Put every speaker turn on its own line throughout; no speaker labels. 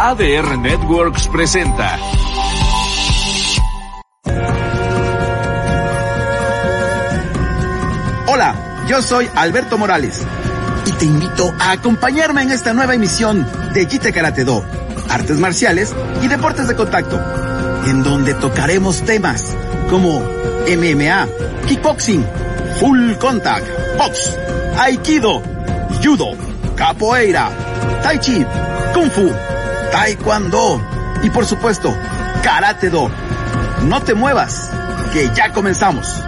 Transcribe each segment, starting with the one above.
ADR Networks presenta.
Hola, yo soy Alberto Morales y te invito a acompañarme en esta nueva emisión de Jite Karate Do, artes marciales y deportes de contacto, en donde tocaremos temas como MMA, kickboxing, full contact, box, aikido, judo, capoeira, tai chi, kung fu, taekwondo y por supuesto, karate do. No te muevas, que ya comenzamos.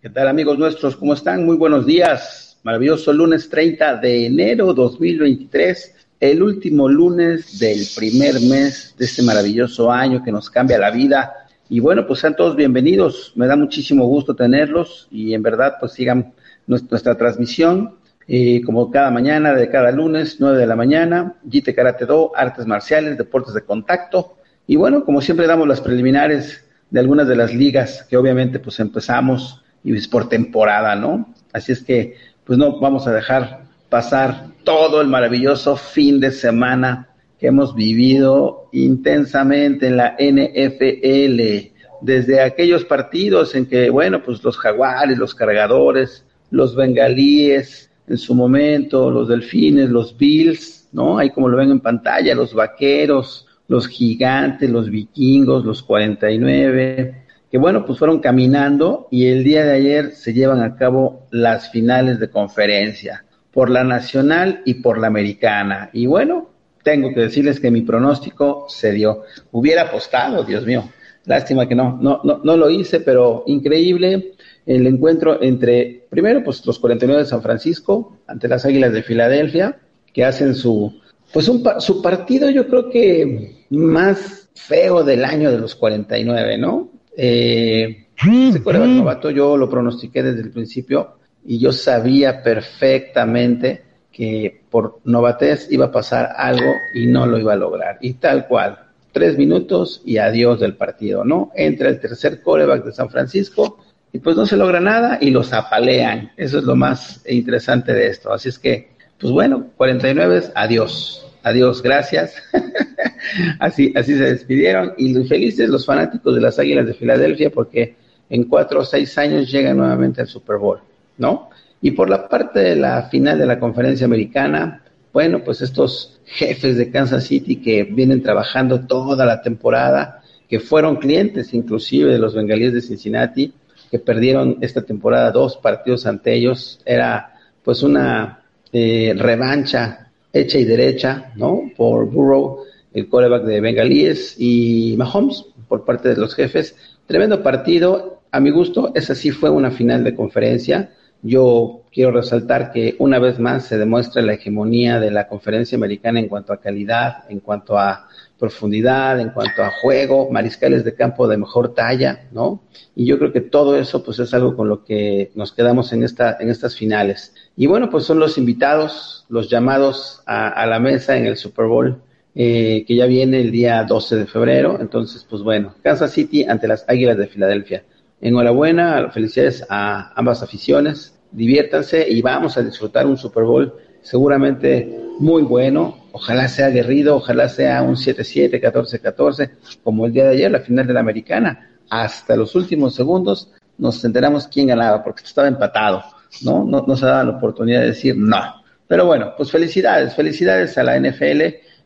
¿Qué tal amigos nuestros? ¿Cómo están? Muy buenos días. Maravilloso lunes 30 de enero 2023, el último lunes del primer mes de este maravilloso año que nos cambia la vida. Y bueno, pues sean todos bienvenidos. Me da muchísimo gusto tenerlos y en verdad pues sigan nuestra transmisión eh, como cada mañana, de cada lunes, 9 de la mañana, Jite Karate Do, artes marciales, deportes de contacto. Y bueno, como siempre damos las preliminares de algunas de las ligas que obviamente pues empezamos y es por temporada, ¿no? Así es que pues no vamos a dejar pasar todo el maravilloso fin de semana que hemos vivido intensamente en la NFL, desde aquellos partidos en que, bueno, pues los jaguares, los cargadores, los bengalíes, en su momento, los delfines, los bills, ¿no? Ahí como lo ven en pantalla, los vaqueros, los gigantes, los vikingos, los 49, que bueno, pues fueron caminando y el día de ayer se llevan a cabo las finales de conferencia por la nacional y por la americana. Y bueno, tengo que decirles que mi pronóstico se dio. Hubiera apostado, Dios mío. Lástima que no, no, no, no lo hice, pero increíble el encuentro entre, primero, pues los 49 de San Francisco ante las Águilas de Filadelfia, que hacen su, pues un, su partido yo creo que más feo del año de los 49, ¿no? Eh, ese novato yo lo pronostiqué desde el principio y yo sabía perfectamente que por novatez iba a pasar algo y no lo iba a lograr. Y tal cual, tres minutos y adiós del partido, ¿no? Entra el tercer coreback de San Francisco y pues no se logra nada y los apalean. Eso es lo más interesante de esto. Así es que, pues bueno, 49, adiós, adiós, gracias. así, así se despidieron y felices los fanáticos de las Águilas de Filadelfia porque en cuatro o seis años llegan nuevamente al Super Bowl, ¿no? Y por la parte de la final de la conferencia americana, bueno, pues estos jefes de Kansas City que vienen trabajando toda la temporada, que fueron clientes inclusive de los bengalíes de Cincinnati, que perdieron esta temporada dos partidos ante ellos, era pues una eh, revancha hecha y derecha, ¿no? Por Burrow, el coreback de Bengalíes, y Mahomes por parte de los jefes. Tremendo partido, a mi gusto, esa sí fue una final de conferencia. Yo quiero resaltar que una vez más se demuestra la hegemonía de la conferencia americana en cuanto a calidad, en cuanto a profundidad, en cuanto a juego, mariscales de campo de mejor talla, ¿no? Y yo creo que todo eso, pues, es algo con lo que nos quedamos en esta, en estas finales. Y bueno, pues son los invitados, los llamados a, la mesa en el Super Bowl, eh, que ya viene el día 12 de febrero. Entonces, pues bueno, Kansas City ante las Águilas de Filadelfia. Enhorabuena, felicidades a ambas aficiones, diviértanse y vamos a disfrutar un Super Bowl seguramente muy bueno, ojalá sea aguerrido, ojalá sea un 7-7, 14-14, como el día de ayer, la final de la americana. Hasta los últimos segundos nos enteramos quién ganaba, porque estaba empatado, ¿no? No, no se daba la oportunidad de decir no. Pero bueno, pues felicidades, felicidades a la NFL,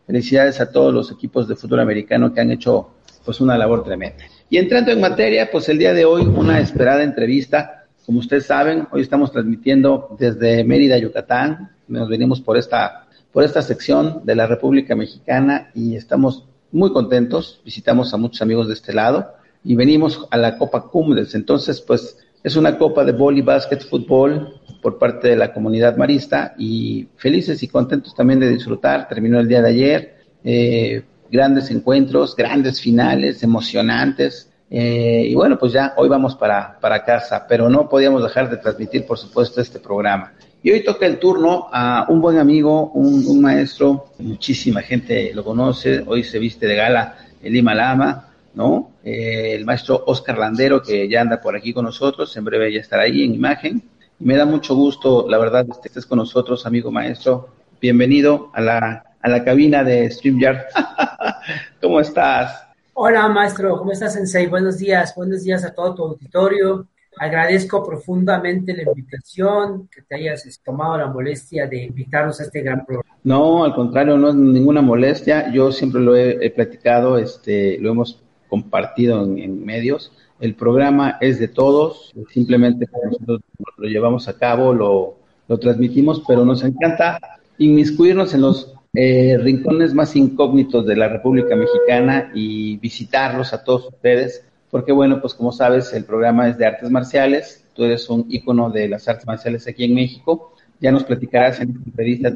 felicidades a todos los equipos de fútbol americano que han hecho pues una labor tremenda. Y entrando en materia, pues el día de hoy una esperada entrevista. Como ustedes saben, hoy estamos transmitiendo desde Mérida, Yucatán. Nos venimos por esta por esta sección de la República Mexicana y estamos muy contentos. Visitamos a muchos amigos de este lado y venimos a la Copa Cumbres. Entonces, pues es una copa de boli, básquet, fútbol por parte de la comunidad marista y felices y contentos también de disfrutar. Terminó el día de ayer, eh, grandes encuentros, grandes finales, emocionantes. Eh, y bueno, pues ya hoy vamos para, para casa, pero no podíamos dejar de transmitir, por supuesto, este programa. Y hoy toca el turno a un buen amigo, un, maestro, muchísima gente lo conoce, hoy se viste de gala el Lima ¿no? Eh, el maestro Oscar Landero, que ya anda por aquí con nosotros, en breve ya estará ahí en imagen. Y me da mucho gusto, la verdad, que estés con nosotros, amigo maestro. Bienvenido a la, a la cabina de StreamYard. ¿Cómo estás?
Hola, maestro. ¿Cómo estás, Sensei? Buenos días. Buenos días a todo tu auditorio. Agradezco profundamente la invitación, que te hayas tomado la molestia de invitarnos a este gran programa.
No, al contrario, no es ninguna molestia. Yo siempre lo he, platicado, este, lo hemos compartido en, medios. El programa es de todos, simplemente nosotros lo llevamos a cabo, lo, lo transmitimos, pero nos encanta inmiscuirnos en los eh, rincones más incógnitos de la República Mexicana y visitarlos a todos ustedes porque bueno, pues como sabes, el programa es de artes marciales, tú eres un ícono de las artes marciales aquí en México, ya nos platicarás en esta entrevista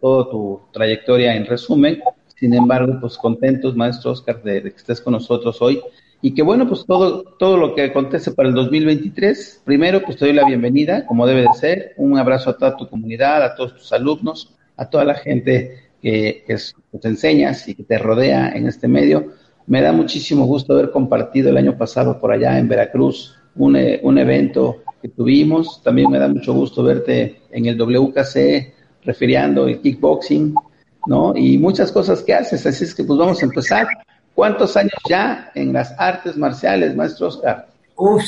toda tu trayectoria en resumen, sin embargo, pues contentos, maestro Oscar, de, que estés con nosotros hoy. Y que bueno, pues todo, todo lo que acontece para el 2023, primero pues te doy la bienvenida, como debe de ser, un abrazo a toda tu comunidad, a todos tus alumnos, a toda la gente que, que, que te enseñas y que te rodea en este medio, me da muchísimo gusto haber compartido el año pasado por allá en Veracruz un, eh, un evento que tuvimos. También me da mucho gusto verte en el WKC refiriendo el kickboxing, ¿no? Y muchas cosas que haces. Así es que pues vamos a empezar. ¿Cuántos años ya en las artes marciales, maestro Oscar?
Uf,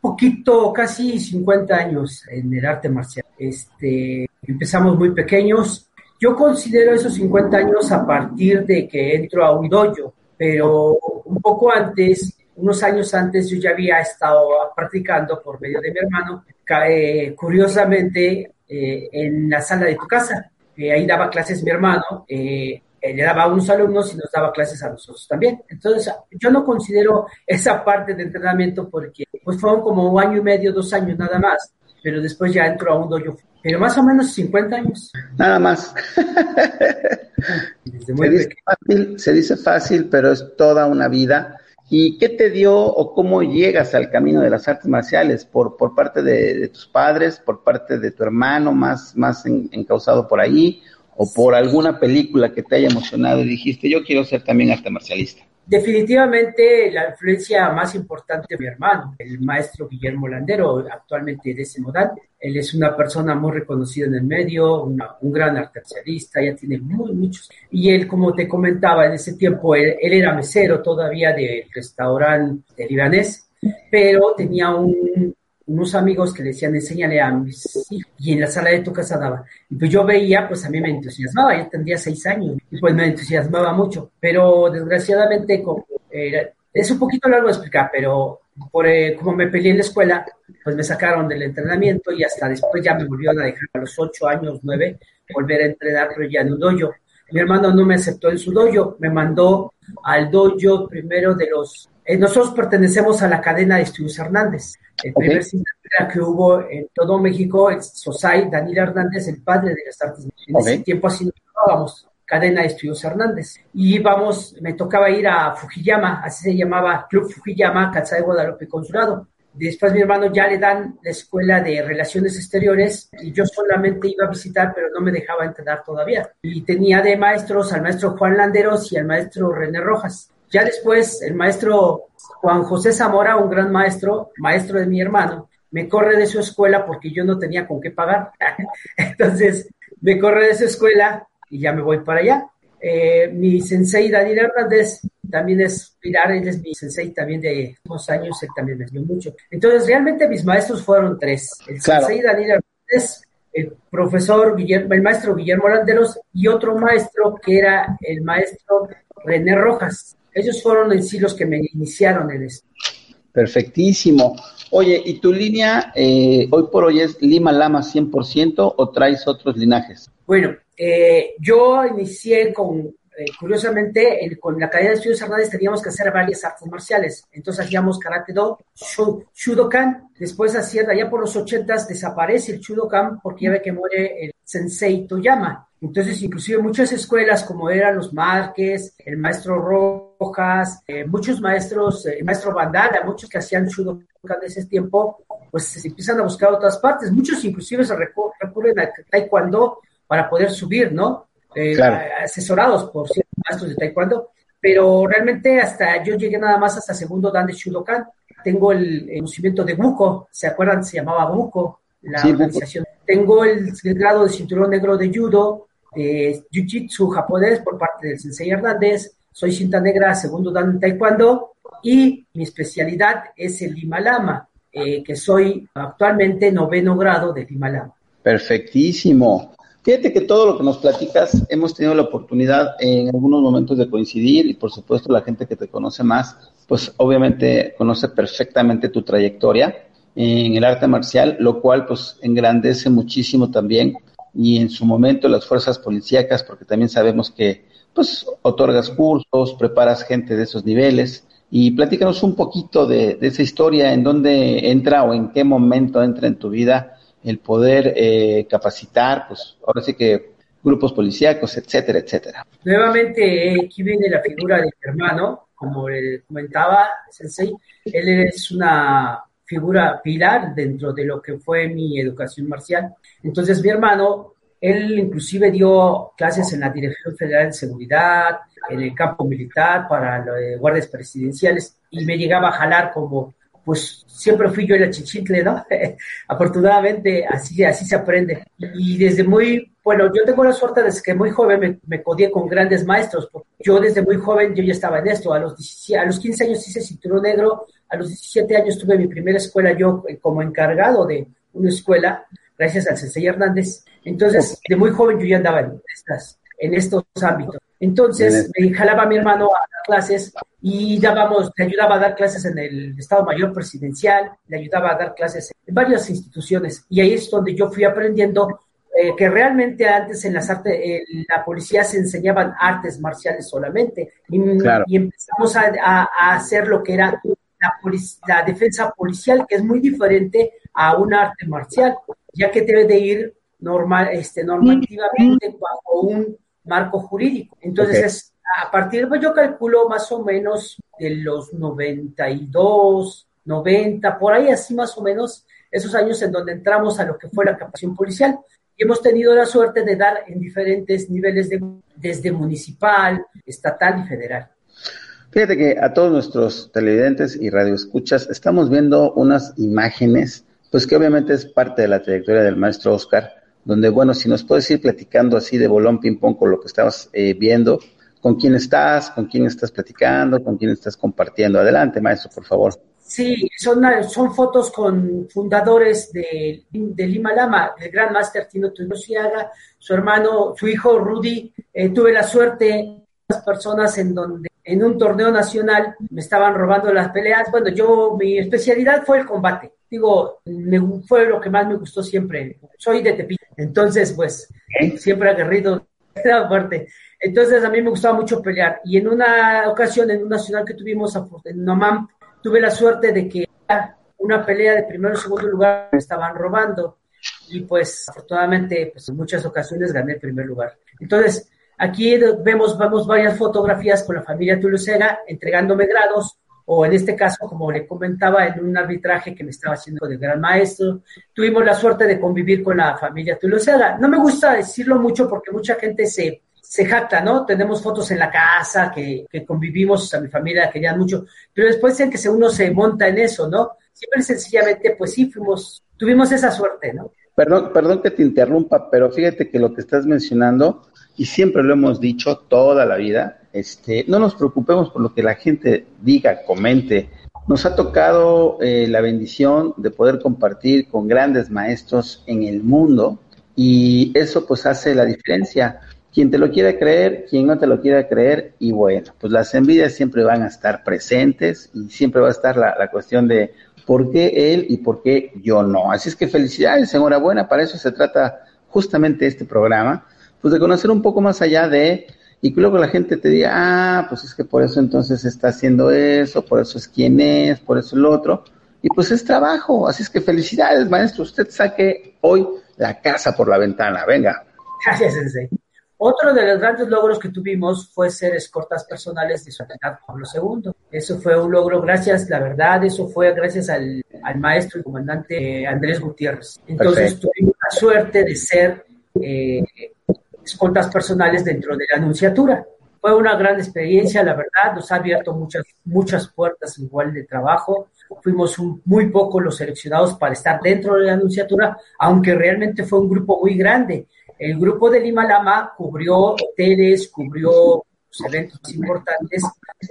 poquito, casi 50 años en el arte marcial. Este, empezamos muy pequeños. Yo considero esos 50 años a partir de que entro a un dojo pero un poco antes, unos años antes, yo ya había estado practicando por medio de mi hermano, eh, curiosamente, eh, en la sala de tu casa. Eh, ahí daba clases mi hermano, le daba a unos alumnos y nos daba clases a nosotros también. Entonces, yo no considero esa parte de entrenamiento porque pues fueron como un año y medio, dos años nada más, pero después ya entro a un dojo pero más o menos 50 años.
Nada más. se, dice fácil, se dice fácil, pero es toda una vida. ¿Y qué te dio o cómo llegas al camino de las artes marciales? ¿Por, por parte de, tus padres, por parte de tu hermano, más, más encausado por ahí? ¿O por alguna película que te haya emocionado y dijiste, yo quiero ser también arte marcialista?
Definitivamente la influencia más importante de mi hermano, el maestro Guillermo Landero, actualmente de modal. Él es una persona muy reconocida en el medio, un gran artesanista, ya tiene muy, muchos. Y él, como te comentaba, en ese tiempo él, era mesero todavía del restaurante libanés, pero tenía un, unos amigos que le decían, enséñale a mis hijos, y en la sala de tu casa daba. Y pues yo veía, pues a mí me entusiasmaba, yo tendría seis años, y pues me entusiasmaba mucho, pero desgraciadamente, como, es un poquito largo de explicar, pero por, eh, como me peleé en la escuela, pues me sacaron del entrenamiento y hasta después ya me volvieron a dejar a los ocho años, nueve, volver a entrenar, pero ya en un dojo. Mi hermano no me aceptó en su dojo, me mandó al dojo primero de los eh, nosotros pertenecemos a la cadena de Estudios Hernández. El primer sindicato que hubo en todo México, el Sosai Daniel Hernández, el padre de las artes. En ese tiempo así nos llamábamos, cadena de Estudios Hernández. Y íbamos, me tocaba ir a Fujiyama, así se llamaba Club Fujiyama, Katsai Guadalupe Consulado. Después mi hermano ya le dan la escuela de relaciones exteriores y yo solamente iba a visitar, pero no me dejaba entrenar todavía. Y tenía de maestros al maestro Juan Landeros y al maestro René Rojas. Ya después, el maestro Juan José Zamora, un gran maestro, maestro de mi hermano, me corre de su escuela porque yo no tenía con qué pagar. Entonces, me corre de su escuela y ya me voy para allá. Eh, mi sensei Daniel Hernández también es Pilar, él es mi sensei también de unos años, él también me enseñó mucho. Entonces, realmente mis maestros fueron tres. El sensei Daniel Hernández, el profesor Guillermo, el maestro Guillermo Landeros y otro maestro que era el maestro René Rojas. Ellos fueron en sí los que me iniciaron en esto.
Perfectísimo. Oye, ¿y tu línea eh, hoy por hoy es Lima Lama 100% o traes otros linajes?
Bueno, eh, yo inicié con eh, curiosamente, con la cadena de estudios Hernández teníamos que hacer varias artes marciales. Entonces hacíamos Karate Do, Shudokan. Después, hacía, allá por los ochentas, desaparece el Shudokan porque ya ve que muere el Sensei Toyama. Entonces, inclusive muchas escuelas, como eran los Márquez, el maestro Eh, muchos maestros, el maestro Bandana, muchos que hacían Shudokan de ese tiempo, pues se empiezan a buscar otras partes. Muchos inclusive se recurren a Taekwondo para poder subir, ¿no? Eh, asesorados por ciertos maestros de taekwondo, pero realmente hasta yo llegué nada más hasta segundo dan de Shudokan. Tengo el, conocimiento de Buko, ¿se acuerdan? Se llamaba Buko, la organización. Tengo el, grado de cinturón negro de judo, de jiu-jitsu japonés por parte del sensei Hernández. Soy cinta negra, segundo dan taekwondo y mi especialidad es el Limalama, eh, que soy actualmente noveno grado de Limalama.
Perfectísimo. Fíjate que todo lo que nos platicas hemos tenido la oportunidad en algunos momentos de coincidir y por supuesto la gente que te conoce más, pues obviamente conoce perfectamente tu trayectoria en el arte marcial, lo cual pues engrandece muchísimo también y en su momento las fuerzas policíacas, porque también sabemos que pues otorgas cursos, preparas gente de esos niveles y platícanos un poquito de, esa historia, en dónde entra o en qué momento entra en tu vida el poder eh, capacitar, pues ahora sí que grupos policíacos, etcétera, etcétera.
Nuevamente, aquí viene la figura de mi hermano, como le comentaba Sensei, él es una figura pilar dentro de lo que fue mi educación marcial. Entonces, mi hermano, él inclusive dio clases en la Dirección Federal de Seguridad, en el campo militar para los guardias presidenciales y me llegaba a jalar como pues siempre fui yo el achichincle, ¿no? Afortunadamente así, así se aprende. Y desde muy, bueno, yo tengo la suerte desde que muy joven me, me codié con grandes maestros. Yo desde muy joven yo ya estaba en esto. A los, a los 15 años hice cinturón negro, a los 17 años tuve mi primera escuela yo eh, como encargado de una escuela, gracias al Sensei Hernández. Entonces, de muy joven yo ya andaba en, estas, en estos ámbitos. Entonces, me jalaba a mi hermano a dar clases y dábamos, le ayudaba a dar clases en el Estado Mayor Presidencial, le ayudaba a dar clases en varias instituciones. Y ahí es donde yo fui aprendiendo eh, que realmente antes en las artes, en la policía se enseñaban artes marciales solamente. Y, empezamos a, hacer lo que era la, la defensa policial, que es muy diferente a un arte marcial, ya que debe de ir normal, este, normativamente bajo un marco jurídico. Entonces, a partir, pues yo calculo más o menos de los 92, 90, por ahí así más o menos, esos años en donde entramos a lo que fue la capacitación policial. Y hemos tenido la suerte de dar en diferentes niveles, de, desde municipal, estatal y federal.
Fíjate que a todos nuestros televidentes y radioescuchas estamos viendo unas imágenes, pues que obviamente es parte de la trayectoria del maestro Oscar, donde, bueno, si nos puedes ir platicando así de bolón ping-pong con lo que estabas eh, viendo, con quién estás, con quién estás platicando, con quién estás compartiendo. Adelante, maestro, por favor.
Sí, son, son fotos con fundadores de, de Lima Lama, el gran máster Tino Tunosiaga, su hermano, su hijo Rudy. Eh, tuve la suerte, las personas en donde en un torneo nacional me estaban robando las peleas. Bueno, yo, mi especialidad fue el combate. Digo, me, fue lo que más me gustó siempre. Soy de Tepito. Entonces, pues, siempre aguerrido, era fuerte. Entonces, a mí me gustaba mucho pelear. Y en una ocasión, en un nacional que tuvimos en Nomam, tuve la suerte de que una pelea de primero y segundo lugar me estaban robando. Y pues, afortunadamente, pues en muchas ocasiones gané el primer lugar. Entonces, aquí vemos, vemos varias fotografías con la familia Tulusera entregándome grados o en este caso, como le comentaba, en un arbitraje que me estaba haciendo de gran maestro, tuvimos la suerte de convivir con la familia Tulosega. No me gusta decirlo mucho porque mucha gente se, se jacta, ¿no? Tenemos fotos en la casa que, que convivimos, a mi familia querían mucho, pero después dicen que uno se monta en eso, ¿no? Siempre sencillamente, pues sí, fuimos, tuvimos esa suerte, ¿no?
Perdón, perdón que te interrumpa, pero fíjate que lo que estás mencionando, y siempre lo hemos dicho toda la vida, este, no nos preocupemos por lo que la gente diga, comente. Nos ha tocado eh, la bendición de poder compartir con grandes maestros en el mundo y eso pues hace la diferencia. Quien te lo quiera creer, quien no te lo quiera creer y bueno, pues las envidias siempre van a estar presentes y siempre va a estar la, la cuestión de por qué él y por qué yo no. Así es que felicidades, enhorabuena, para eso se trata justamente este programa, pues de conocer un poco más allá de y luego la gente te diga, ah, pues es que por eso entonces está haciendo eso, por eso es quien es, por eso el otro. Y pues es trabajo, así es que felicidades, maestro. Usted saque hoy la casa por la ventana, venga.
Gracias, Sensei. Otro de los grandes logros que tuvimos fue ser escortas personales de su alternidad Pablo II. Eso fue un logro gracias, la verdad, eso fue gracias al, maestro y comandante Andrés Gutiérrez. Entonces tuvimos la suerte de ser eh, escoltas personales dentro de la anunciatura. Fue una gran experiencia, la verdad, nos ha abierto muchas, muchas puertas igual de trabajo. Fuimos muy pocos los seleccionados para estar dentro de la anunciatura, aunque realmente fue un grupo muy grande el grupo de Lima Lama cubrió hoteles, cubrió eventos importantes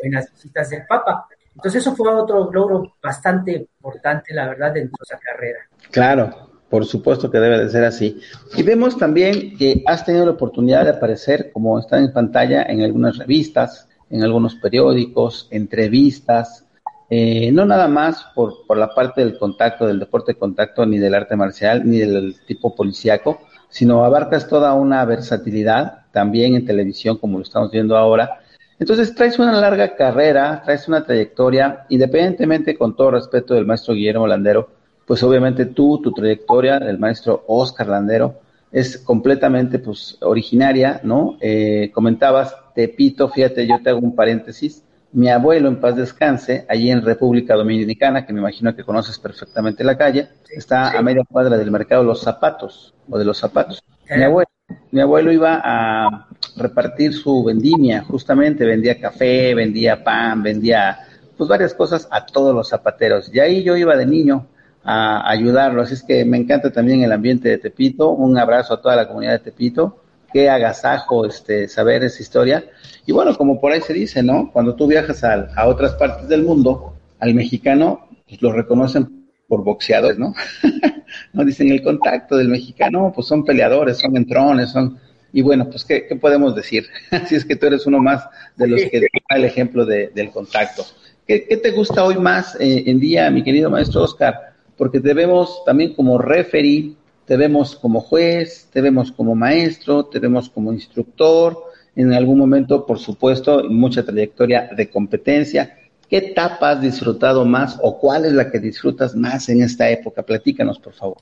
en las visitas del Papa. Entonces eso fue otro logro bastante importante, la verdad, dentro de esa carrera.
Claro, por supuesto que debe de ser así. Y vemos también que has tenido la oportunidad de aparecer, como está en pantalla, en algunas revistas, en algunos periódicos, entrevistas, eh, no nada más por, por la parte del contacto, del deporte de contacto, ni del arte marcial, ni del tipo policíaco, sino abarcas toda una versatilidad también en televisión, como lo estamos viendo ahora. Entonces traes una larga carrera, traes una trayectoria, independientemente con todo respeto del maestro Guillermo Landero, pues obviamente tú, tu trayectoria, el maestro Oscar Landero, es completamente pues originaria, ¿no? Eh, comentabas Tepito, fíjate, yo te hago un paréntesis, mi abuelo en paz descanse, allí en República Dominicana, que me imagino que conoces perfectamente la calle, está a media cuadra del mercado Los Zapatos o de los zapatos. Mi abuelo, mi abuelo iba a repartir su vendimia, justamente vendía café, vendía pan, vendía pues varias cosas a todos los zapateros. Y ahí yo iba de niño a ayudarlo, así es que me encanta también el ambiente de Tepito. Un abrazo a toda la comunidad de Tepito. Qué agasajo este saber esa historia. Y bueno, como por ahí se dice, ¿no? Cuando tú viajas a, a otras partes del mundo, al mexicano pues, lo reconocen por boxeadores, ¿no? no dicen el contacto del mexicano, pues son peleadores, son entrones, son... Y bueno, pues, ¿qué, podemos decir? Así es que tú eres uno más de los que da el ejemplo del contacto. ¿Qué, te gusta hoy más eh, en día, mi querido maestro Oscar? Porque te vemos también como referee, te vemos como juez, te vemos como maestro, te vemos como instructor, en algún momento, por supuesto, mucha trayectoria de competencia. ¿Qué etapa has disfrutado más o cuál es la que disfrutas más en esta época? Platícanos, por favor.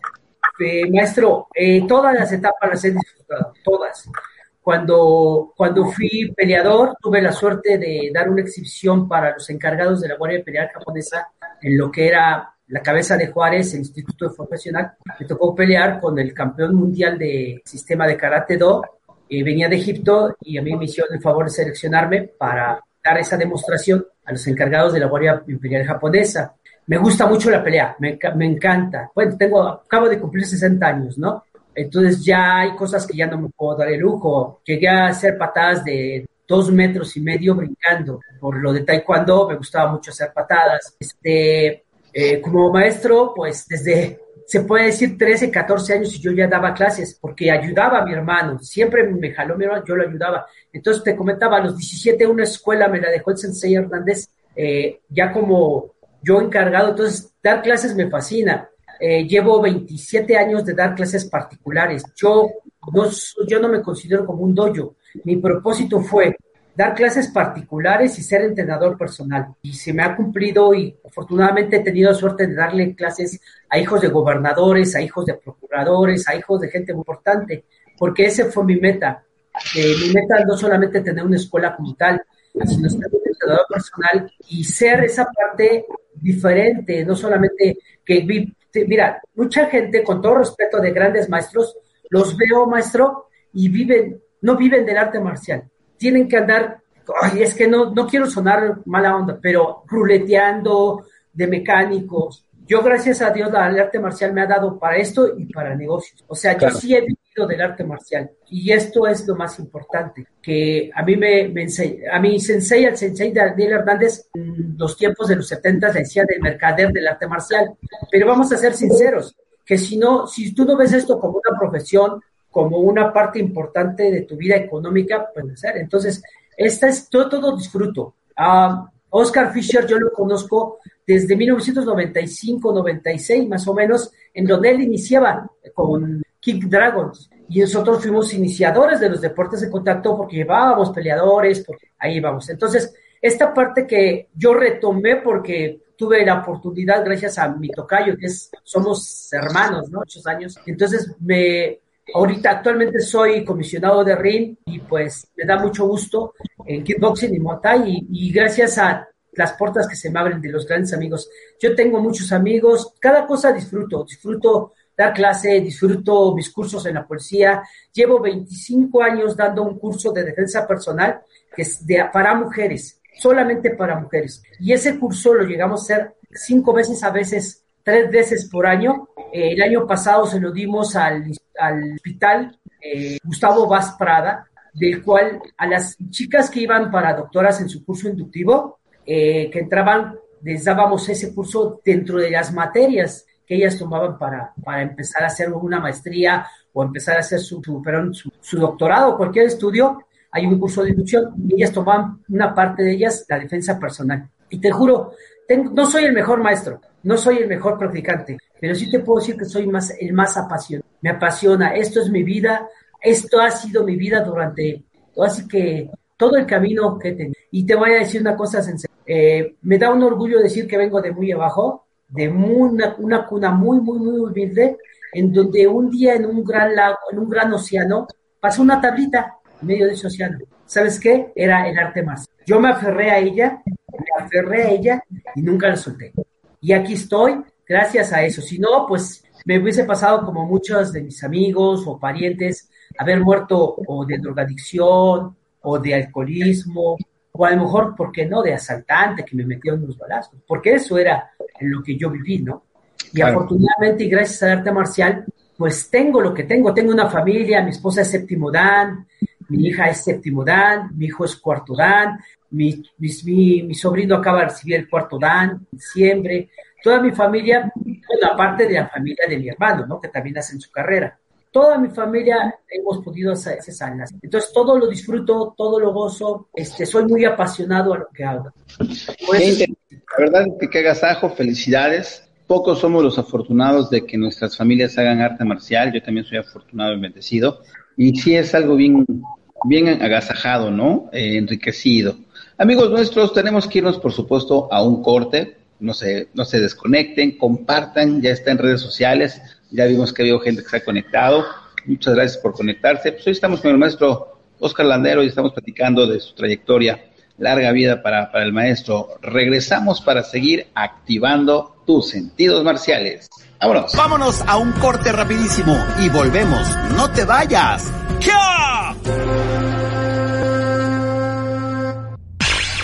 Maestro, eh, todas las etapas las he disfrutado, todas. Cuando, cuando fui peleador, tuve la suerte de dar una exhibición para los encargados de la Guardia Imperial Japonesa en lo que era la cabeza de Juárez, el Instituto Profesional. Me tocó pelear con el campeón mundial de sistema de karate do eh, venía de Egipto y a mí me hicieron el favor de seleccionarme para dar esa demostración a los encargados de la Guardia Imperial Japonesa. Me gusta mucho la pelea, me, me encanta. Bueno, tengo, acabo de cumplir 60 años, ¿no? Entonces ya hay cosas que ya no me puedo dar el lujo. Llegué a hacer patadas de dos metros y medio brincando. Por lo de taekwondo me gustaba mucho hacer patadas. Este, eh, como maestro, pues desde se puede decir 13, 14 años y yo ya daba clases porque ayudaba a mi hermano, siempre me jaló mi hermano, yo lo ayudaba. Entonces te comentaba, a los 17 una escuela me la dejó el sensei Hernández, eh, ya como yo encargado, entonces dar clases me fascina. Eh, llevo 27 años de dar clases particulares. Yo no, yo no me considero como un dojo. Mi propósito fue dar clases particulares y ser entrenador personal. Y se me ha cumplido y afortunadamente he tenido suerte de darle clases a hijos de gobernadores, a hijos de procuradores, a hijos de gente importante, porque ese fue mi meta. mi meta no solamente tener una escuela como tal, sino ser un entrenador personal y ser esa parte diferente, no solamente que mira, mucha gente, con todo respeto de grandes maestros, los veo, maestro, y viven, no viven del arte marcial, tienen que andar, ay, es que no, no quiero sonar mala onda, pero ruleteando de mecánicos. Yo, gracias a Dios, el arte marcial me ha dado para esto y para negocios. O sea, yo sí he vivido del arte marcial. Y esto es lo más importante, que a mí me, me a mi sensei, el sensei Daniel Hernández, en los tiempos de los 70 decía del mercader del arte marcial. Pero vamos a ser sinceros, que si no, si tú no ves esto como una profesión, como una parte importante de tu vida económica, puede ser. Entonces, esta es todo, todo disfruto. Uh, Oscar Fisher yo lo conozco desde 1995, 96 más o menos, en donde él iniciaba con, Kick Dragons. Y nosotros fuimos iniciadores de los deportes de contacto porque llevábamos peleadores, porque ahí vamos. Entonces, esta parte que yo retomé porque tuve la oportunidad gracias a mi tocayo, que es, somos hermanos, ¿no? Muchos años. Entonces, me, ahorita actualmente soy comisionado de ring y pues me da mucho gusto en kickboxing y Muay Thai y, gracias a las puertas que se me abren de los grandes amigos. Yo tengo muchos amigos, cada cosa disfruto, disfruto dar clase, disfruto mis cursos en la policía. Llevo 25 años dando un curso de defensa personal que es para mujeres, solamente para mujeres. Y ese curso lo llegamos a hacer cinco veces, a veces tres veces por año. Eh, el año pasado se lo dimos al, al hospital eh, Gustavo Vaz Prada, del cual a las chicas que iban para doctoras en su curso inductivo, eh, que entraban, les dábamos ese curso dentro de las materias que ellas tomaban para, para empezar a hacer una maestría o empezar a hacer su, su, perdón, su, doctorado cualquier estudio, hay un curso de inducción y ellas tomaban una parte de ellas la defensa personal. Y te juro, no soy el mejor maestro, no soy el mejor practicante, pero sí te puedo decir que soy más, el más apasionado. Me apasiona, esto es mi vida, esto ha sido mi vida durante, así que todo el camino que he. Y te voy a decir una cosa sencilla. Eh, me da un orgullo decir que vengo de muy abajo, de muy, una, una, cuna muy, muy, muy humilde, en donde un día en un gran lago, en un gran océano, pasó una tablita en medio de ese océano. ¿Sabes qué? Era el arte más. Yo me aferré a ella, me aferré a ella y nunca la solté. Y aquí estoy gracias a eso. Si no, pues me hubiese pasado como muchos de mis amigos o parientes, haber muerto o de drogadicción o de alcoholismo o a lo mejor, ¿por qué no?, de asaltante que me metió unos balazos, porque eso era lo que yo viví, ¿no? Y claro. afortunadamente y gracias al arte marcial, pues tengo lo que tengo, tengo una familia, mi esposa es séptimo dan, mi hija es séptimo dan, mi hijo es cuarto dan, mi, mi, mi, mi sobrino acaba de recibir el cuarto dan en diciembre, toda mi familia, bueno, aparte de la familia de mi hermano, ¿no? Que también hacen su carrera toda mi familia hemos podido hacer sanas. Entonces todo lo disfruto, todo lo gozo, este, soy muy apasionado a lo que hago.
Pues, la verdad es que agasajo, felicidades. Pocos somos los afortunados de que nuestras familias hagan arte marcial. Yo también soy afortunado y bendecido. Y sí es algo bien, bien agasajado, ¿no? Eh, enriquecido. Amigos nuestros, tenemos que irnos, por supuesto, a un corte. No se, no se desconecten, compartan, ya está en redes sociales ya vimos que había gente que se ha conectado. Muchas gracias por conectarse. Pues hoy estamos con el maestro Oscar Landero y estamos platicando de su trayectoria. Larga vida para, para el maestro. Regresamos para seguir activando tus sentidos marciales. Vámonos.
Vámonos a un corte rapidísimo y volvemos. No te vayas. ¡Ya!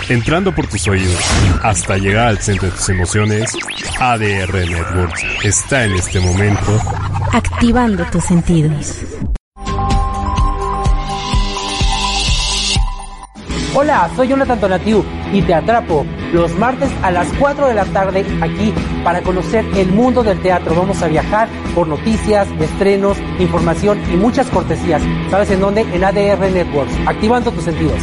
Entrando por tus oídos hasta llegar al centro de tus emociones, ADR Networks está en este momento
activando tus sentidos.
Hola, soy Jonathan Tonatiu y te atrapo los martes a las 4 de la tarde aquí para conocer el mundo del teatro. Vamos a viajar por noticias, estrenos, información y muchas cortesías. ¿Sabes en dónde? En ADR Networks, activando tus sentidos.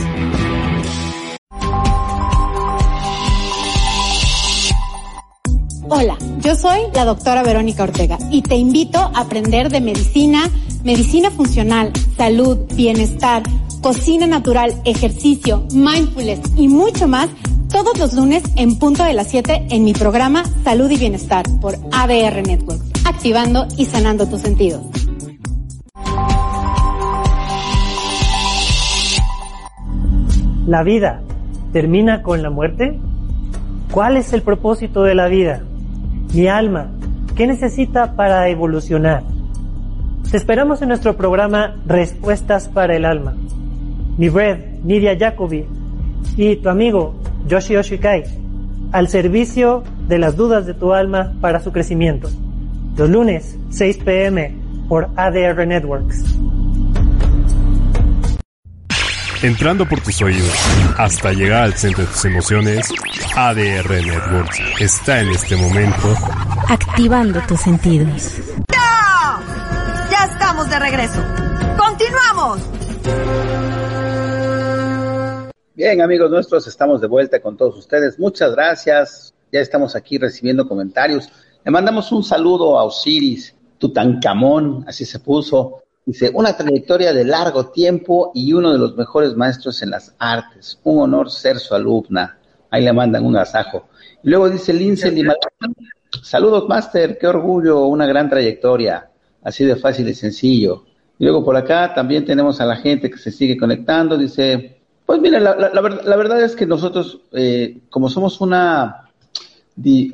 Yo soy la doctora Verónica Ortega y te invito a aprender de medicina, medicina funcional, salud, bienestar, cocina natural, ejercicio, mindfulness y mucho más todos los lunes en punto de las 7 en mi programa Salud y Bienestar por ADR Network, activando y sanando tus sentidos.
¿La vida termina con la muerte? ¿Cuál es el propósito de la vida? Mi alma, ¿qué necesita para evolucionar? Te esperamos en nuestro programa Respuestas para el Alma. Mi red, Nidia Jacobi, y tu amigo Yoshi Oshikai, al servicio de las dudas de tu alma para su crecimiento. Los lunes, 6 pm, por ADR Networks.
Entrando por tus oídos hasta llegar al centro de tus emociones, ADR Networks está en este momento
activando tus sentidos.
¡Ya! Ya estamos de regreso. ¡Continuamos!
Bien, amigos nuestros, estamos de vuelta con todos ustedes. Muchas gracias. Ya estamos aquí recibiendo comentarios. Le mandamos un saludo a Osiris, Tutankamón, así se puso. Dice, una trayectoria de largo tiempo y uno de los mejores maestros en las artes. Un honor ser su alumna. Ahí le mandan un asajo. Y luego dice Lince Lima, saludos, máster, qué orgullo, una gran trayectoria. Así de fácil y sencillo. Y luego por acá también tenemos a la gente que se sigue conectando. Dice, pues mira, la, la, la, verdad es que nosotros, eh, como somos una,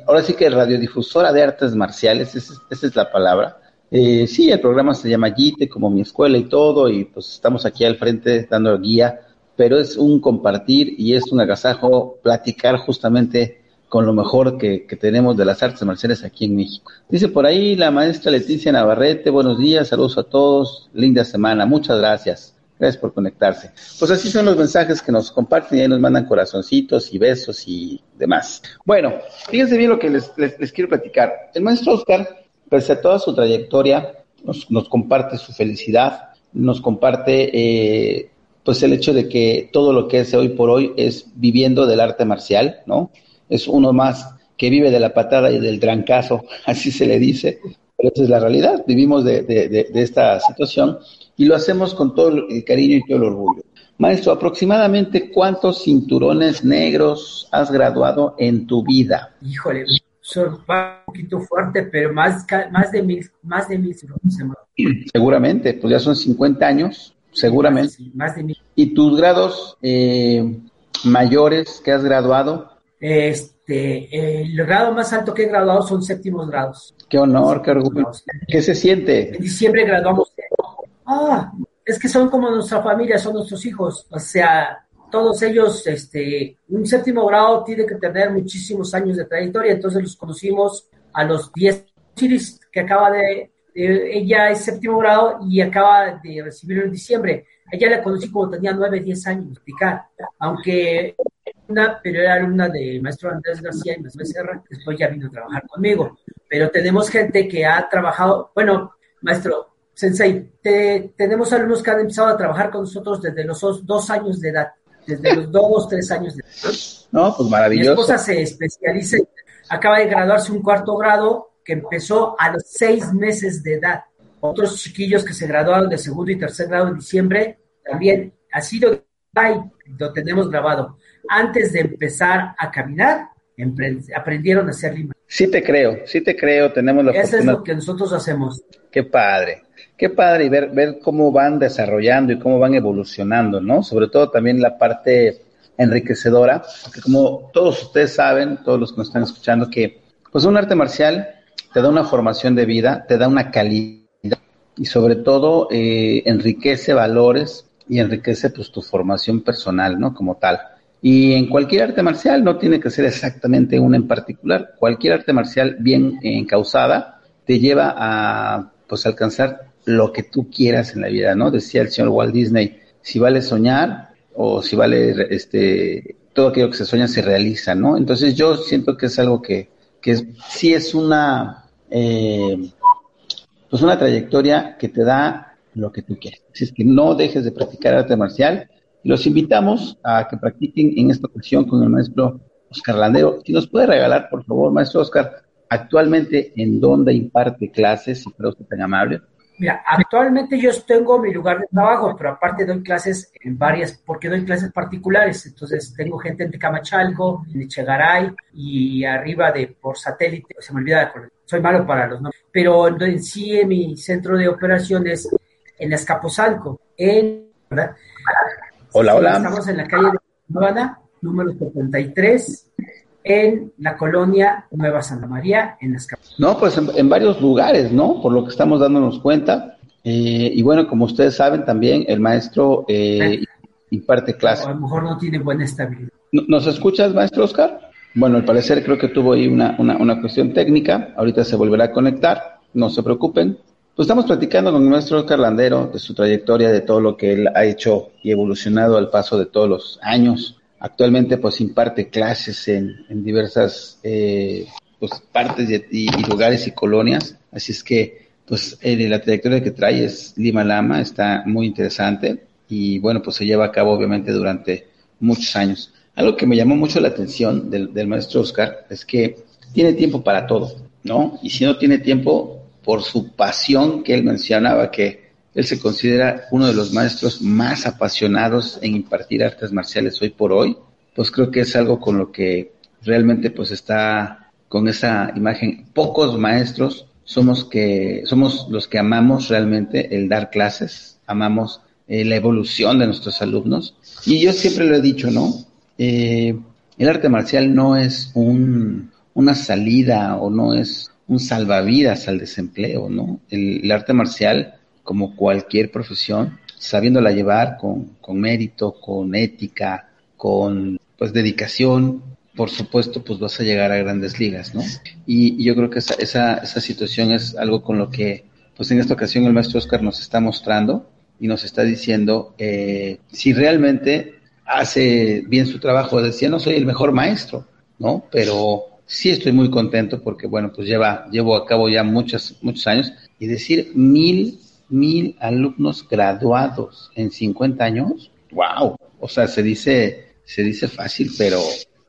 ahora sí que radiodifusora de artes marciales, esa, esa es la palabra. Eh, sí, el programa se llama GITE, como mi escuela y todo, y pues estamos aquí al frente dando guía, pero es un compartir y es un agasajo platicar justamente con lo mejor que, que, tenemos de las artes marciales aquí en México. Dice por ahí la maestra Leticia Navarrete, buenos días, saludos a todos, linda semana, muchas gracias. Gracias por conectarse. Pues así son los mensajes que nos comparten y ahí nos mandan corazoncitos y besos y demás. Bueno, fíjense bien lo que les, les, quiero platicar. El maestro Oscar, pese a toda su trayectoria, nos, comparte su felicidad, nos comparte eh, pues el hecho de que todo lo que es hoy por hoy es viviendo del arte marcial, ¿no? Es uno más que vive de la patada y del trancazo, así se le dice, pero esa es la realidad, vivimos de, de, de, de esta situación y lo hacemos con todo el cariño y todo el orgullo. Maestro, aproximadamente cuántos cinturones negros has graduado en tu vida?
Híjole, un poquito fuerte, pero más, más de mil, más de mil
Seguramente, pues ya son 50 años, seguramente.
Sí, más de mil.
¿Y tus grados eh, mayores que has graduado?
Este, el grado más alto que he graduado son séptimos grados.
Qué honor, qué orgullo. ¿Qué se siente?
En diciembre graduamos ah, es que son como nuestra familia, son nuestros hijos. O sea, todos ellos, este, un séptimo grado tiene que tener muchísimos años de trayectoria, entonces los conocimos a los 10 chiris que acaba de, ella es séptimo grado y acaba de recibirlo en diciembre. Ella la conocí cuando tenía 9, 10 años, aunque una, pero era alumna de maestro Andrés García y maestro Becerra, después ya vino a trabajar conmigo. Pero tenemos gente que ha trabajado, bueno, maestro, Sensei, tenemos alumnos que han empezado a trabajar con nosotros desde los dos, años de edad, desde los dos, tres años de edad.
No, pues maravilloso.
Mi esposa se especializa, acaba de graduarse un cuarto grado que empezó a los seis meses de edad. Otros chiquillos que se graduaron de segundo y tercer grado en diciembre, también ha sido lo tenemos grabado. Antes de empezar a caminar, aprendieron a hacer lima.
Sí te creo, sí te creo, tenemos la
Eso es lo que nosotros hacemos.
Qué padre. Qué padre y ver, ver cómo van desarrollando y cómo van evolucionando, ¿no? Sobre todo también la parte enriquecedora, porque como todos ustedes saben, todos los que nos están escuchando, que pues un arte marcial te da una formación de vida, te da una calidad y sobre todo eh, enriquece valores y enriquece pues tu formación personal, ¿no? Como tal. Y en cualquier arte marcial no tiene que ser exactamente una en particular. Cualquier arte marcial bien encausada te lleva a pues alcanzar lo que tú quieras en la vida, ¿no? Decía el señor Walt Disney, si vale soñar o si vale este todo aquello que se sueña se realiza, ¿no? Entonces yo siento que es algo que, que sí es una eh, pues una trayectoria que te da lo que tú quieres. Así es que no dejes de practicar arte marcial. Los invitamos a que practiquen en esta ocasión con el maestro Oscar Landero. Si nos puede regalar, por favor, maestro Oscar, actualmente en dónde imparte clases, si fuera usted tan amable.
Mira, actualmente yo tengo mi lugar de trabajo, pero aparte doy clases en varias, porque doy clases particulares. Entonces tengo gente en Tecamachalco, en Echegaray y arriba de por satélite, se me olvida, soy malo para los nombres. Pero en sí en mi centro de operaciones en Escaposalco, en ¿verdad?
Hola, hola.
Estamos en la calle de Nueva, número 73 en la colonia Nueva Santa María, en las
No, pues en, varios lugares, ¿no? Por lo que estamos dándonos cuenta. Eh, y bueno, como ustedes saben también, el maestro eh, imparte clases.
A lo mejor no tiene buena estabilidad.
¿Nos escuchas, maestro Oscar? Bueno, al parecer creo que tuvo ahí una, una, una cuestión técnica. Ahorita se volverá a conectar. No se preocupen. Pues estamos platicando con el maestro Oscar Landero de su trayectoria, de todo lo que él ha hecho y evolucionado al paso de todos los años. Actualmente pues imparte clases en, en diversas eh, pues, partes y, lugares y colonias, así es que pues eh, la trayectoria que trae es Lima Lama, está muy interesante y bueno pues se lleva a cabo obviamente durante muchos años. Algo que me llamó mucho la atención del, del maestro Oscar es que tiene tiempo para todo, ¿no? Y si no tiene tiempo, por su pasión que él mencionaba que él se considera uno de los maestros más apasionados en impartir artes marciales hoy por hoy, pues creo que es algo con lo que realmente pues está con esa imagen. Pocos maestros somos que somos los que amamos realmente el dar clases, amamos eh, la evolución de nuestros alumnos y yo siempre lo he dicho, ¿no? Eh, el arte marcial no es un, una salida o no es un salvavidas al desempleo, ¿no? El, arte marcial, como cualquier profesión, sabiéndola llevar con, con mérito, con ética, con pues dedicación, por supuesto, pues vas a llegar a grandes ligas, ¿no? Y, yo creo que esa, esa, esa, situación es algo con lo que, pues en esta ocasión el maestro Oscar nos está mostrando y nos está diciendo eh, si realmente hace bien su trabajo. Decía, no soy el mejor maestro, ¿no? Pero sí estoy muy contento porque, bueno, pues lleva, llevo a cabo ya muchos, muchos años y decir mil, mil alumnos graduados en 50 años, wow. O sea, se dice, se dice fácil, pero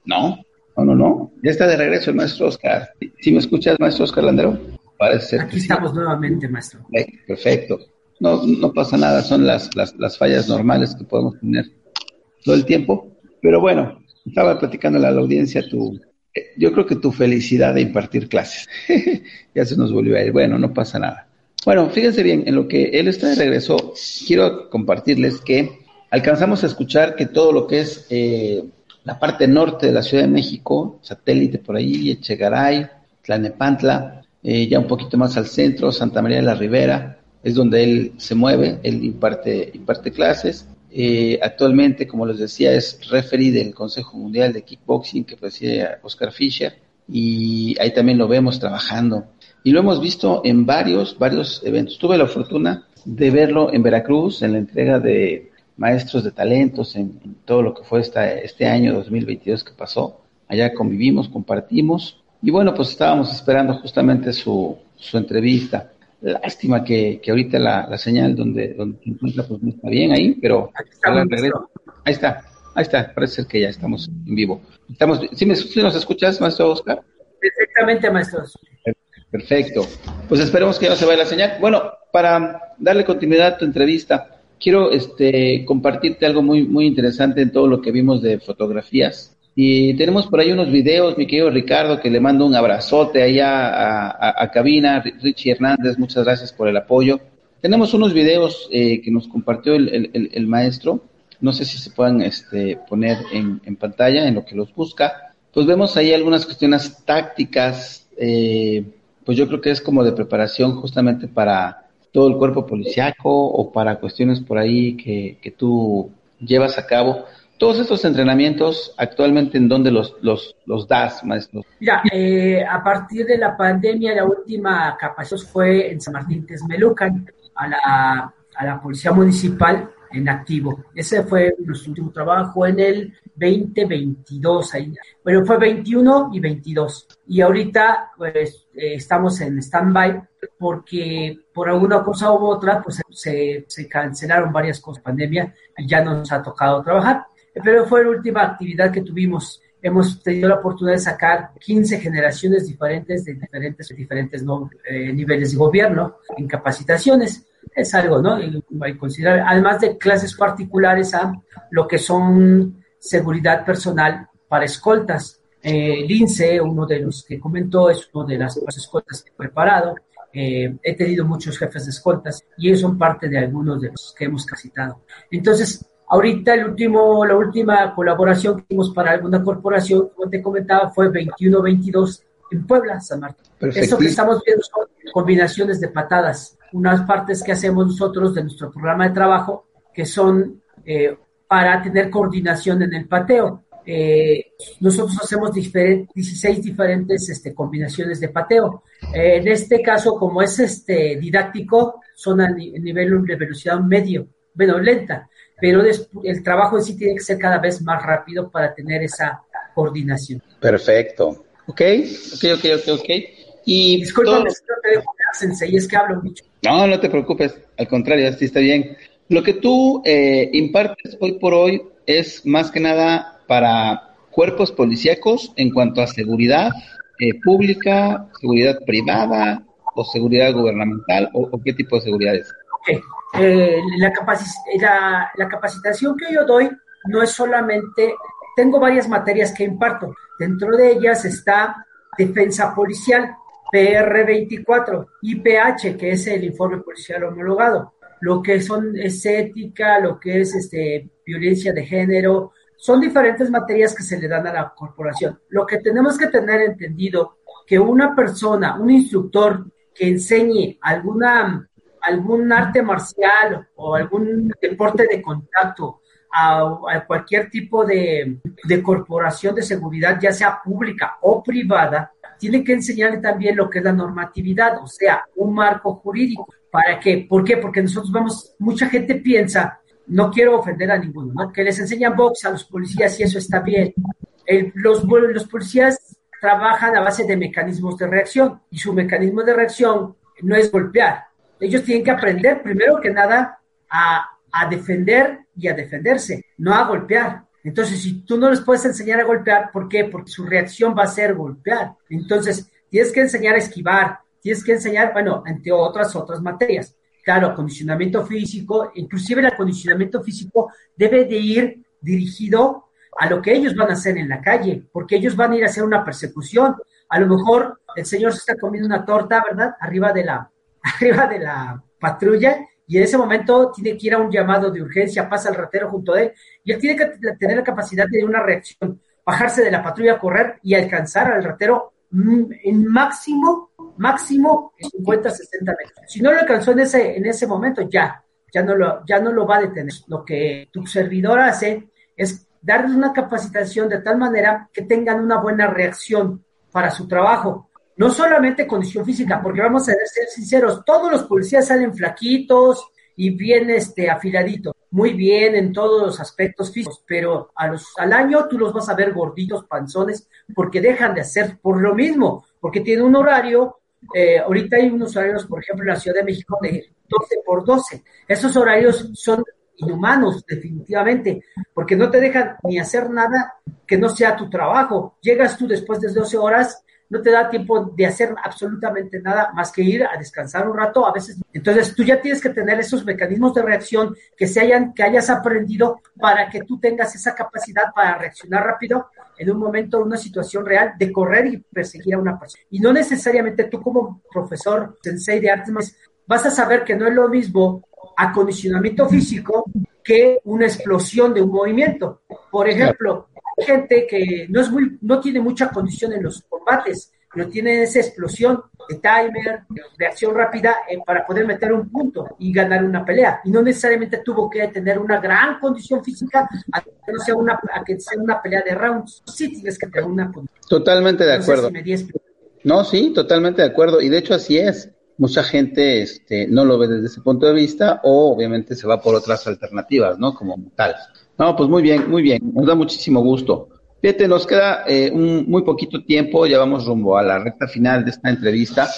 no, no, no, no. Ya está de regreso el maestro Oscar. ¿Sí me escuchas, maestro Oscar Landero?
Parece ser Aquí estamos nuevamente, maestro.
Perfecto. No, no pasa nada, son las, las, las fallas normales que podemos tener todo el tiempo. Pero bueno, estaba platicando a la audiencia tu, yo creo que tu felicidad de impartir clases. ya se nos volvió a ir. Bueno, no pasa nada. Bueno, fíjense bien, en lo que él está de regreso, quiero compartirles que alcanzamos a escuchar que todo lo que es eh, la parte norte de la Ciudad de México, satélite por ahí, Echegaray, Tlanepantla, eh, ya un poquito más al centro, Santa María de la Ribera, es donde él se mueve, él imparte, imparte clases. Eh, actualmente, como les decía, es referee del Consejo Mundial de Kickboxing que preside Oscar Fischer y ahí también lo vemos trabajando. Y lo hemos visto en varios, varios eventos. Tuve la fortuna de verlo en Veracruz, en la entrega de maestros de talentos, en, todo lo que fue esta, este año 2022 que pasó. Allá convivimos, compartimos y bueno, pues estábamos esperando justamente su, su entrevista. Lástima que, que ahorita la, la, señal donde, donde se encuentra pues no está bien ahí, pero ahí está, ahí está, parece que ya estamos en vivo. Estamos, ¿sí, me, nos escuchas, maestro Oscar?
Perfectamente, maestro.
Perfecto. Pues esperemos que ya no se vaya la señal. Bueno, para darle continuidad a tu entrevista, quiero este, compartirte algo muy, muy interesante en todo lo que vimos de fotografías. Y tenemos por ahí unos videos, mi querido Ricardo, que le mando un abrazote allá a, cabina. Richie Hernández, muchas gracias por el apoyo. Tenemos unos videos eh, que nos compartió el, maestro. No sé si se puedan este, poner en, en, pantalla, en lo que los busca. Pues vemos ahí algunas cuestiones tácticas. Eh, pues yo creo que es como de preparación justamente para todo el cuerpo policiaco o para cuestiones por ahí que, que tú llevas a cabo todos estos entrenamientos actualmente en dónde los, los, los das, maestro?
Mira, eh, a partir de la pandemia, la última capacitación fue en San Martín Texmelucan, a la, a la Policía Municipal en activo. Ese fue nuestro último trabajo en el 2022. Ahí. Bueno, fue 21 y 22. Y ahorita, pues, eh, estamos en stand-by porque por alguna cosa u otra, pues se, se cancelaron varias cosas, pandemia, y ya nos ha tocado trabajar pero fue la última actividad que tuvimos. Hemos tenido la oportunidad de sacar 15 generaciones diferentes de diferentes, diferentes eh, niveles de gobierno en capacitaciones. Es algo, ¿no? Hay considerar, además de clases particulares a lo que son seguridad personal para escoltas. Eh, Lince, uno de los que comentó, es uno de las escoltas que he preparado. Eh, he tenido muchos jefes de escoltas y ellos son parte de algunos de los que hemos capacitado. Entonces, Ahorita el último, la última colaboración que hicimos para alguna corporación, como te comentaba, fue 21-22 en Puebla, San Martín. Eso que estamos viendo son combinaciones de patadas, unas partes que hacemos nosotros de nuestro programa de trabajo, que son eh, para tener coordinación en el pateo. Eh, nosotros hacemos 16 diferentes este, combinaciones de pateo. Eh, en este caso, como es este didáctico, son a nivel de velocidad medio, bueno, lenta pero el trabajo en sí tiene que ser cada vez más rápido para tener esa coordinación.
Perfecto. Ok, ok, ok, ok, ok. Y
Disculpame, te es que hablo mucho.
No, no te preocupes, al contrario, así está bien. Lo que tú eh, impartes hoy por hoy es más que nada para cuerpos policíacos en cuanto a seguridad eh, pública, seguridad privada, o seguridad gubernamental o, qué tipo de seguridad es?
Eh, la, la, la capacitación que yo doy no es solamente, tengo varias materias que imparto. Dentro de ellas está defensa policial, PR24, IPH, que es el informe policial homologado, lo que son es ética, lo que es este, violencia de género, son diferentes materias que se le dan a la corporación. Lo que tenemos que tener entendido que una persona, un instructor que enseñe alguna algún arte marcial o algún deporte de contacto a, cualquier tipo de, de, corporación de seguridad, ya sea pública o privada, tiene que enseñarle también lo que es la normatividad, o sea, un marco jurídico. ¿Para qué? ¿Por qué? Porque nosotros vamos, mucha gente piensa, no quiero ofender a ninguno, ¿no? que les enseñan box a los policías y eso está bien. los, policías trabajan a base de mecanismos de reacción y su mecanismo de reacción no es golpear. Ellos tienen que aprender, primero que nada, a, a defender y a defenderse, no a golpear. Entonces, si tú no les puedes enseñar a golpear, ¿por qué? Porque su reacción va a ser golpear. Entonces, tienes que enseñar a esquivar, tienes que enseñar, bueno, entre otras, otras materias. Claro, acondicionamiento físico, inclusive el acondicionamiento físico debe de ir dirigido a lo que ellos van a hacer en la calle, porque ellos van a ir a hacer una persecución. A lo mejor el señor se está comiendo una torta, ¿verdad? Arriba de la, arriba de la patrulla y en ese momento tiene que ir a un llamado de urgencia, pasa el ratero junto a él y él tiene que tener la capacidad de una reacción, bajarse de la patrulla, correr y alcanzar al ratero en máximo, máximo 50, 60 metros. Si no lo alcanzó en ese, en ese momento, ya, ya no, lo, ya no lo va a detener. Lo que tu servidor hace es darles una capacitación de tal manera que tengan una buena reacción para su trabajo no solamente condición física, porque vamos a ser sinceros, todos los policías salen flaquitos y bien este, afiladitos, muy bien en todos los aspectos físicos, pero a los, al año tú los vas a ver gorditos, panzones, porque dejan de hacer por lo mismo, porque tiene un horario, eh, ahorita hay unos horarios, por ejemplo, en la Ciudad de México de 12 por 12, esos horarios son inhumanos, definitivamente, porque no te dejan ni hacer nada que no sea tu trabajo. Llegas tú después de 12 horas no te da tiempo de hacer absolutamente nada más que ir a descansar un rato, a veces. Entonces, tú ya tienes que tener esos mecanismos de reacción que se hayan, que hayas aprendido para que tú tengas esa capacidad para reaccionar rápido en un momento, en una situación real, de correr y perseguir a una persona. Y no necesariamente tú como profesor, sensei de artes, vas a saber que no es lo mismo acondicionamiento físico que una explosión de un movimiento. Por ejemplo, gente que no es muy, no tiene mucha condición en los combates, pero tiene esa explosión de timer, de reacción rápida eh, para poder meter un punto y ganar una pelea. Y no necesariamente tuvo que tener una gran condición física a que, no sea una, a que sea una pelea de rounds. Sí tienes que tener una condición.
Totalmente de acuerdo. no, sí, totalmente de acuerdo. Y de hecho así es. Mucha gente este, no lo ve desde ese punto de vista o obviamente se va por otras alternativas, ¿no? Como tal. No, pues muy bien, muy bien. Nos da muchísimo gusto. Fíjate, nos queda eh, un, muy poquito tiempo, ya vamos rumbo a la recta final de esta entrevista.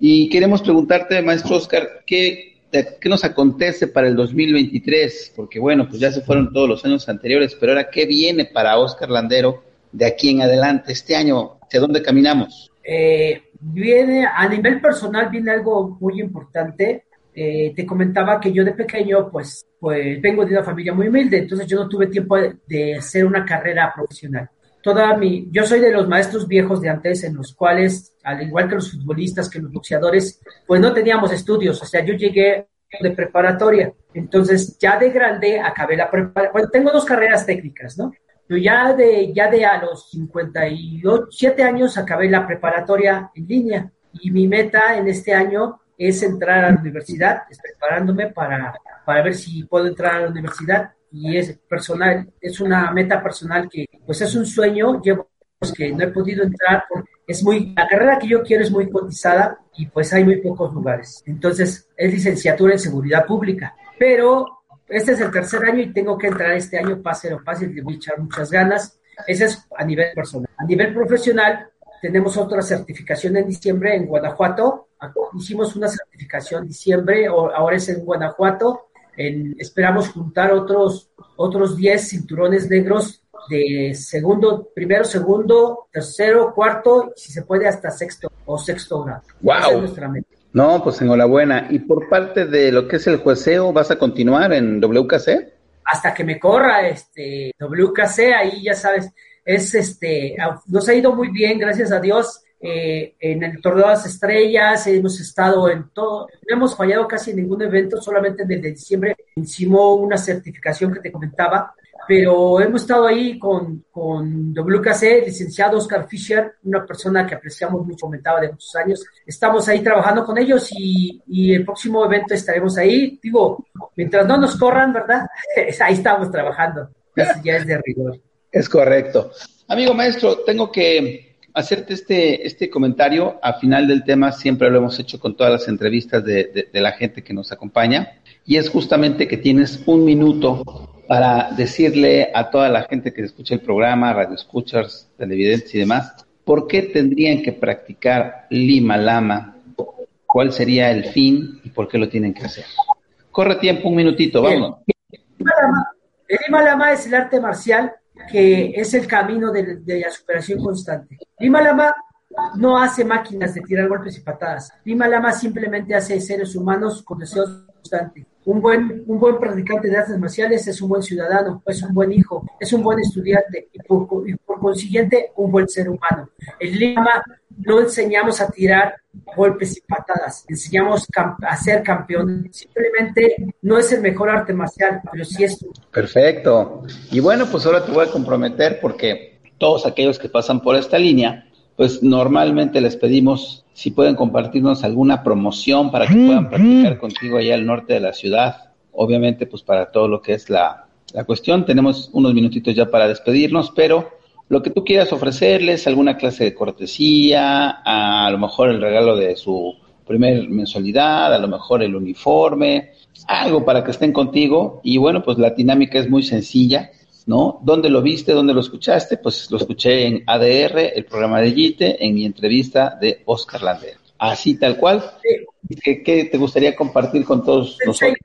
Y queremos preguntarte, maestro Oscar, ¿qué, ¿qué nos acontece para el 2023? Porque bueno, pues ya se fueron todos los años anteriores, pero ahora, ¿qué viene para Oscar Landero de aquí en adelante? Este año, ¿hacia dónde caminamos?
Eh, viene, a nivel personal, viene algo muy importante. Eh, te comentaba que yo de pequeño, pues, pues vengo de una familia muy humilde, entonces yo no tuve tiempo de, hacer una carrera profesional. Toda mi, yo soy de los maestros viejos de antes, en los cuales, al igual que los futbolistas, que los boxeadores, pues no teníamos estudios, o sea, yo llegué de preparatoria, entonces ya de grande acabé la preparatoria, bueno, tengo dos carreras técnicas, ¿no? Yo ya de, ya de a los 57 años acabé la preparatoria en línea y mi meta en este año es entrar a la universidad, estoy preparándome para, para ver si puedo entrar a la universidad y es personal, es una meta personal que pues es un sueño, llevo que no he podido entrar porque es muy, la carrera que yo quiero es muy cotizada y pues hay muy pocos lugares. Entonces es licenciatura en seguridad pública, pero este es el tercer año y tengo que entrar este año, pase lo pase, le voy a echar muchas ganas. Ese es a nivel personal. A nivel profesional, tenemos otra certificación en diciembre en Guanajuato. Hicimos una certificación en diciembre, ahora es en Guanajuato. esperamos juntar otros, otros 10 cinturones negros de segundo, primero, segundo, tercero, cuarto, si se puede hasta sexto. o sexto grado.
¡Wow!
Es.
No, pues enhorabuena. Y por parte de lo que es el jueceo, ¿vas a continuar en WKC?
Hasta que me corra este WKC, ahí ya sabes, es este, nos ha ido muy bien, gracias a Dios. Eh, en el torneo de las estrellas, hemos estado en todo, no hemos fallado casi en ningún evento, solamente en el de diciembre hicimos una certificación que te comentaba, pero hemos estado ahí con, con WKC, licenciado Oscar Fisher, una persona que apreciamos mucho, comentaba de muchos años. Estamos ahí trabajando con ellos y, y el próximo evento estaremos ahí. Digo, mientras no nos corran, ¿verdad? ahí estamos trabajando. Ya es de rigor.
Es correcto. Amigo maestro, tengo que hacerte este, este comentario. Al final del tema siempre lo hemos hecho con todas las entrevistas de, de, la gente que nos acompaña. Y es justamente que tienes un minuto para decirle a toda la gente que escucha el programa, radio escuchas, televidentes y demás, ¿por qué tendrían que practicar Lima Lama? ¿Cuál sería el fin y por qué lo tienen que hacer? Corre tiempo, un minutito,
Lama, el Lima Lama es el arte marcial que es el camino de, la superación constante. Lima Lama no hace máquinas de tirar golpes y patadas. Lima Lama simplemente hace seres humanos con deseos constantes. Un buen, un buen practicante de artes marciales es un buen ciudadano, es un buen hijo, es un buen estudiante y por, y por consiguiente un buen ser humano. En Lima no enseñamos a tirar golpes y patadas, enseñamos a ser campeón. Simplemente no es el mejor arte marcial, pero sí es.
Perfecto. Y bueno, pues ahora te voy a comprometer porque todos aquellos que pasan por esta línea, pues normalmente les pedimos si pueden compartirnos alguna promoción para que puedan practicar contigo allá al norte de la ciudad. Obviamente, pues para todo lo que es la, la cuestión, tenemos unos minutitos ya para despedirnos, pero lo que tú quieras ofrecerles, alguna clase de cortesía, a, a lo mejor el regalo de su primer mensualidad, a lo mejor el uniforme, algo para que estén contigo. Y bueno, pues la dinámica es muy sencilla ¿no? ¿Dónde lo viste? ¿Dónde lo escuchaste? Pues lo escuché en ADR, el programa de Gite, en mi entrevista de Oscar Lander. Así tal cual. ¿Qué, qué te gustaría compartir con todos nosotros?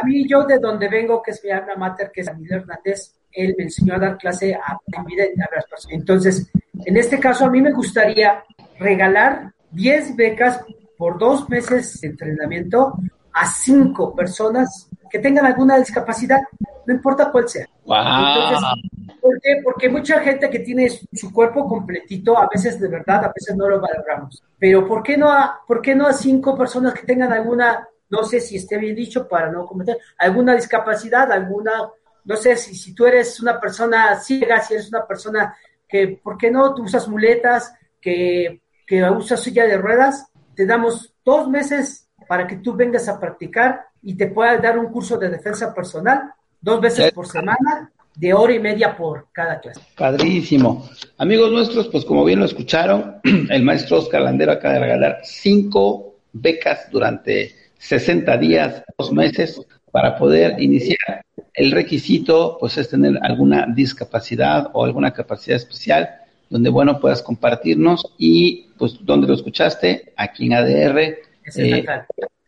A mí, yo de donde vengo, que es mi alma mater, que es Emilio Hernández, él me enseñó a dar clase a, a las personas. Entonces, en este caso, a mí me gustaría regalar 10 becas por dos meses de entrenamiento a cinco personas que tengan alguna discapacidad, no importa cuál sea.
Wow.
Entonces, ¿por qué? Porque mucha gente que tiene su cuerpo completito, a veces de verdad, a veces no lo valoramos. Pero ¿por qué no a, por qué no a cinco personas que tengan alguna, no sé si esté bien dicho para no cometer, alguna discapacidad, alguna, no sé si, si tú eres una persona ciega, si eres una persona que, ¿por qué no tú usas muletas, que, que usas silla de ruedas? Te damos dos meses para que tú vengas a practicar y te puedas dar un curso de defensa personal dos veces por semana, de hora y media por cada clase.
Padrísimo. Amigos nuestros, pues como bien lo escucharon, el maestro Oscar Landero acaba de regalar cinco becas durante 60 días, dos meses, para poder iniciar. El requisito, pues, es tener alguna discapacidad o alguna capacidad especial, donde, bueno, puedas compartirnos y, pues, donde lo escuchaste, aquí en ADR, eh,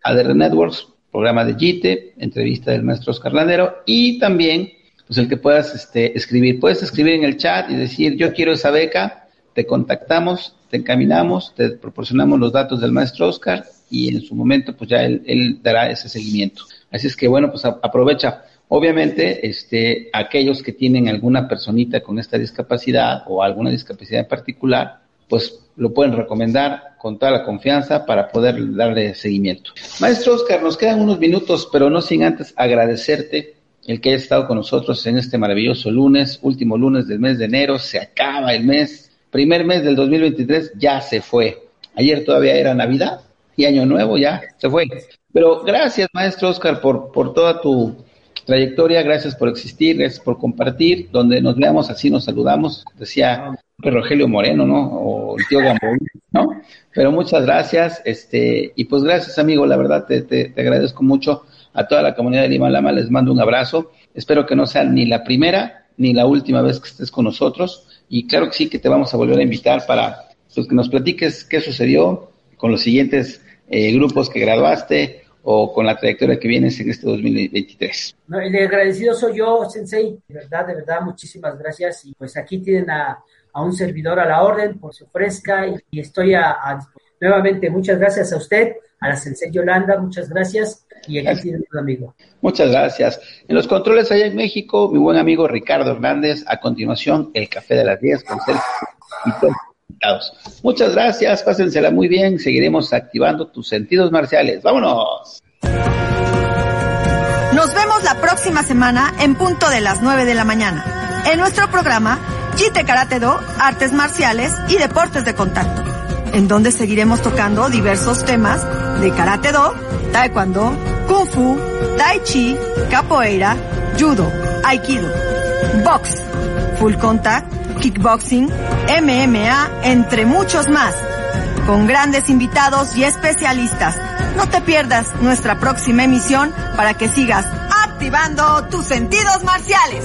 ADR Networks, programa de JITE, entrevista del maestro Oscar Landero y también pues el que puedas este, escribir. Puedes escribir en el chat y decir yo quiero esa beca, te contactamos, te encaminamos, te proporcionamos los datos del maestro Oscar y en su momento pues ya él, dará ese seguimiento. Así es que bueno, pues aprovecha. Obviamente, este, aquellos que tienen alguna personita con esta discapacidad o alguna discapacidad en particular, pues lo pueden recomendar con toda la confianza para poder darle seguimiento. Maestro Oscar, nos quedan unos minutos, pero no sin antes agradecerte el que hayas estado con nosotros en este maravilloso lunes, último lunes del mes de enero, se acaba el mes, primer mes del 2023 ya se fue. Ayer todavía era Navidad y Año Nuevo ya se fue. Pero gracias, maestro Oscar, por, por toda tu trayectoria, gracias por existir, gracias por compartir, donde nos veamos así nos saludamos, decía Rogelio Moreno, ¿no? O el tío Gamboín, ¿no? Pero muchas gracias, este, y pues gracias amigo, la verdad te, te, te, agradezco mucho a toda la comunidad de Lima Lama, les mando un abrazo, espero que no sea ni la primera ni la última vez que estés con nosotros, y claro que sí que te vamos a volver a invitar para pues, que nos platiques qué sucedió con los siguientes eh, grupos que graduaste o con la trayectoria que vienes en este 2023.
No, el agradecido soy yo, Sensei, de verdad, de verdad, muchísimas gracias, y pues aquí tienen a a un servidor a la orden por su fresca y, y estoy a, a, Nuevamente, muchas gracias a usted, a la Sensei Yolanda, muchas gracias. Y aquí tiene un amigo.
Muchas gracias. En los controles allá en México, mi buen amigo Ricardo Hernández. A continuación, el café de las 10 con Sergio y todos invitados. Muchas gracias, pásensela muy bien. Seguiremos activando tus sentidos marciales. ¡Vámonos!
Nos vemos la próxima semana en punto de las 9 de la mañana. En nuestro programa Jite Karate Do, Artes Marciales y Deportes de Contacto, en donde seguiremos tocando diversos temas de Karate Do, Taekwondo, Kung Fu, Tai Chi, Capoeira, Judo, Aikido, Box, Full Contact, Kickboxing, MMA, entre muchos más, con grandes invitados y especialistas. No te pierdas nuestra próxima emisión para que sigas activando tus sentidos marciales.